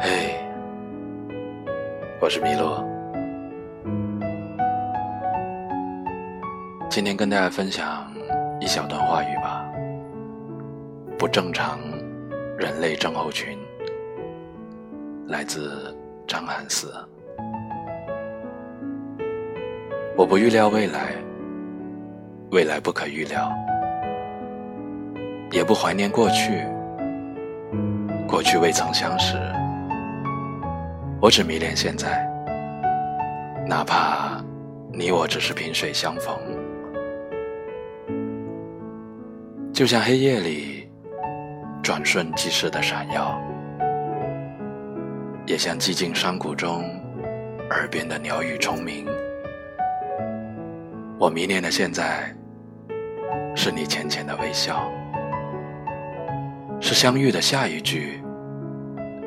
嘿，我是米洛，今天跟大家分享一小段话语吧。不正常人类症候群，来自张汉思。我不预料未来，未来不可预料，也不怀念过去，过去未曾相识。我只迷恋现在，哪怕你我只是萍水相逢，就像黑夜里转瞬即逝的闪耀，也像寂静山谷中耳边的鸟语虫鸣。我迷恋的现在，是你浅浅的微笑，是相遇的下一句，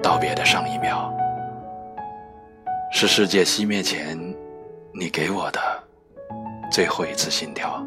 道别的上一秒。是世界熄灭前，你给我的最后一次心跳。